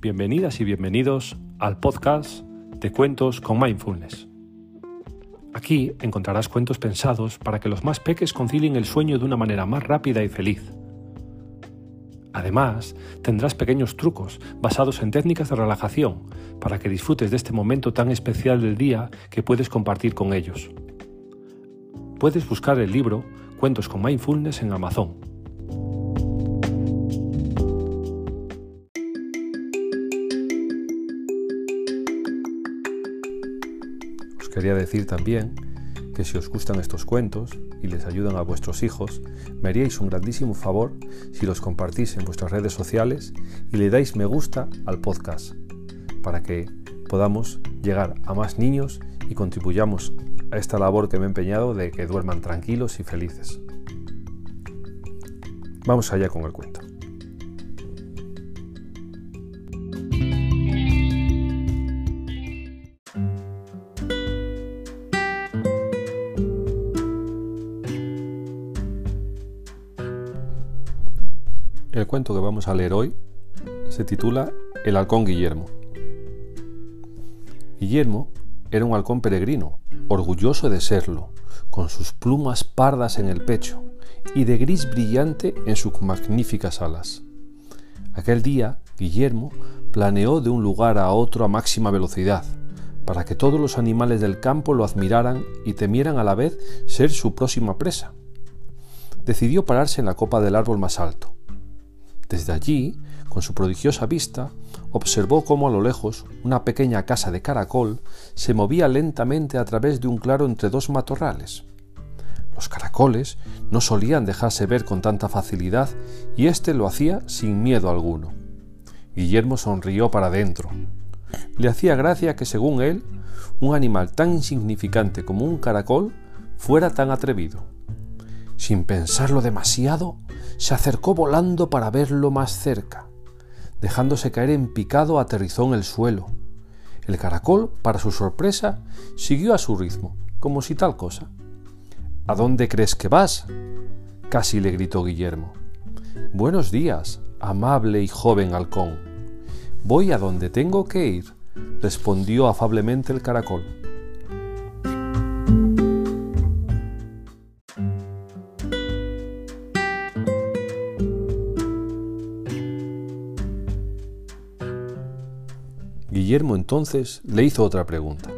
Bienvenidas y bienvenidos al podcast de Cuentos con Mindfulness. Aquí encontrarás cuentos pensados para que los más peques concilien el sueño de una manera más rápida y feliz. Además, tendrás pequeños trucos basados en técnicas de relajación para que disfrutes de este momento tan especial del día que puedes compartir con ellos. Puedes buscar el libro Cuentos con Mindfulness en Amazon quería decir también que si os gustan estos cuentos y les ayudan a vuestros hijos, me haríais un grandísimo favor si los compartís en vuestras redes sociales y le dais me gusta al podcast para que podamos llegar a más niños y contribuyamos a esta labor que me he empeñado de que duerman tranquilos y felices. Vamos allá con el cuento. El cuento que vamos a leer hoy se titula El halcón Guillermo. Guillermo era un halcón peregrino, orgulloso de serlo, con sus plumas pardas en el pecho y de gris brillante en sus magníficas alas. Aquel día, Guillermo planeó de un lugar a otro a máxima velocidad, para que todos los animales del campo lo admiraran y temieran a la vez ser su próxima presa. Decidió pararse en la copa del árbol más alto, desde allí, con su prodigiosa vista, observó cómo a lo lejos una pequeña casa de caracol se movía lentamente a través de un claro entre dos matorrales. Los caracoles no solían dejarse ver con tanta facilidad y éste lo hacía sin miedo alguno. Guillermo sonrió para adentro. Le hacía gracia que, según él, un animal tan insignificante como un caracol fuera tan atrevido. Sin pensarlo demasiado, se acercó volando para verlo más cerca. Dejándose caer en picado, aterrizó en el suelo. El caracol, para su sorpresa, siguió a su ritmo, como si tal cosa. ¿A dónde crees que vas? casi le gritó Guillermo. Buenos días, amable y joven halcón. Voy a donde tengo que ir, respondió afablemente el caracol. Guillermo entonces le hizo otra pregunta.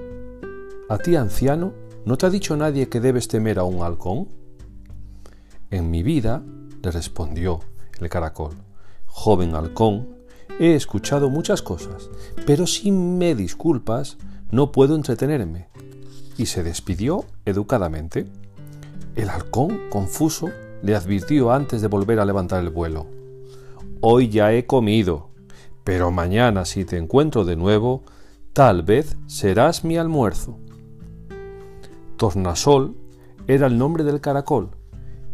¿A ti, anciano, no te ha dicho nadie que debes temer a un halcón? En mi vida, le respondió el caracol, joven halcón, he escuchado muchas cosas, pero si me disculpas, no puedo entretenerme. Y se despidió educadamente. El halcón, confuso, le advirtió antes de volver a levantar el vuelo. Hoy ya he comido, pero mañana si te encuentro de nuevo, tal vez serás mi almuerzo. Tornasol era el nombre del caracol,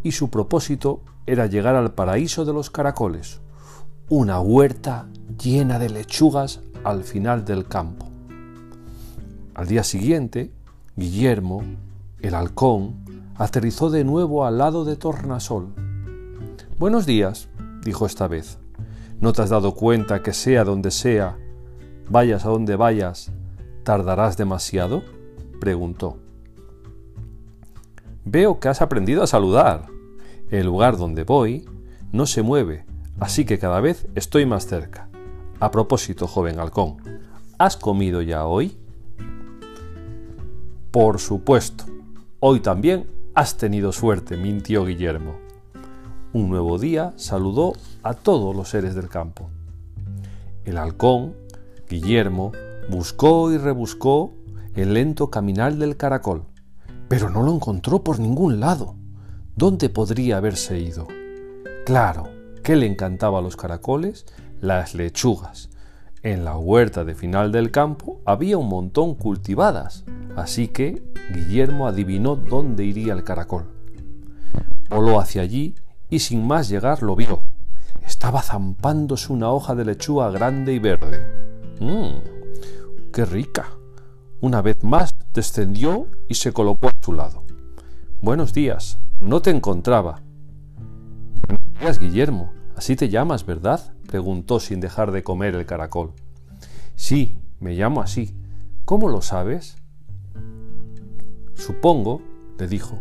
y su propósito era llegar al paraíso de los caracoles, una huerta llena de lechugas al final del campo. Al día siguiente, Guillermo, el halcón, aterrizó de nuevo al lado de Tornasol. Buenos días, dijo esta vez. ¿No te has dado cuenta que sea donde sea, vayas a donde vayas, tardarás demasiado? preguntó. Veo que has aprendido a saludar. El lugar donde voy no se mueve, así que cada vez estoy más cerca. A propósito, joven halcón, ¿has comido ya hoy? Por supuesto. Hoy también has tenido suerte, mintió Guillermo un nuevo día saludó a todos los seres del campo. El halcón, Guillermo, buscó y rebuscó el lento caminar del caracol, pero no lo encontró por ningún lado. ¿Dónde podría haberse ido? Claro, que le encantaba los caracoles? Las lechugas. En la huerta de final del campo había un montón cultivadas, así que Guillermo adivinó dónde iría el caracol. Voló hacia allí y sin más llegar lo vio. Estaba zampándose una hoja de lechuga grande y verde. ¡Mmm! ¡Qué rica! Una vez más descendió y se colocó a su lado. Buenos días, no te encontraba. Buenos días, Guillermo. Así te llamas, ¿verdad? preguntó sin dejar de comer el caracol. Sí, me llamo así. ¿Cómo lo sabes? Supongo, le dijo,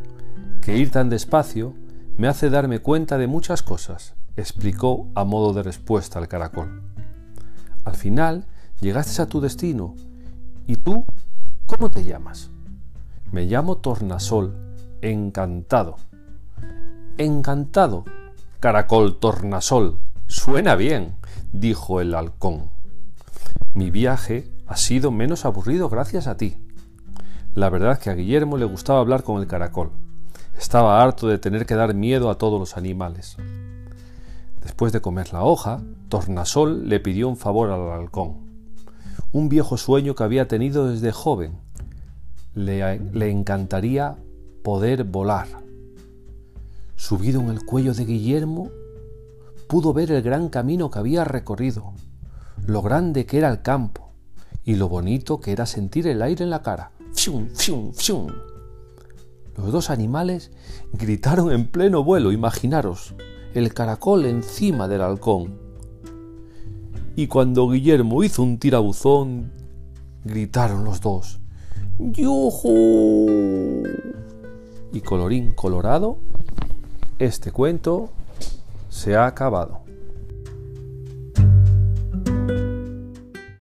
que ir tan despacio me hace darme cuenta de muchas cosas, explicó a modo de respuesta el caracol. Al final llegaste a tu destino. ¿Y tú cómo te llamas? Me llamo Tornasol, encantado. Encantado, caracol Tornasol. Suena bien, dijo el halcón. Mi viaje ha sido menos aburrido gracias a ti. La verdad es que a Guillermo le gustaba hablar con el caracol. Estaba harto de tener que dar miedo a todos los animales. Después de comer la hoja, Tornasol le pidió un favor al halcón. Un viejo sueño que había tenido desde joven. Le, le encantaría poder volar. Subido en el cuello de Guillermo, pudo ver el gran camino que había recorrido, lo grande que era el campo y lo bonito que era sentir el aire en la cara. ¡Fium, fium, fium! Los dos animales gritaron en pleno vuelo, imaginaros, el caracol encima del halcón. Y cuando Guillermo hizo un tirabuzón, gritaron los dos, ¡Yujú! Y colorín colorado, este cuento se ha acabado.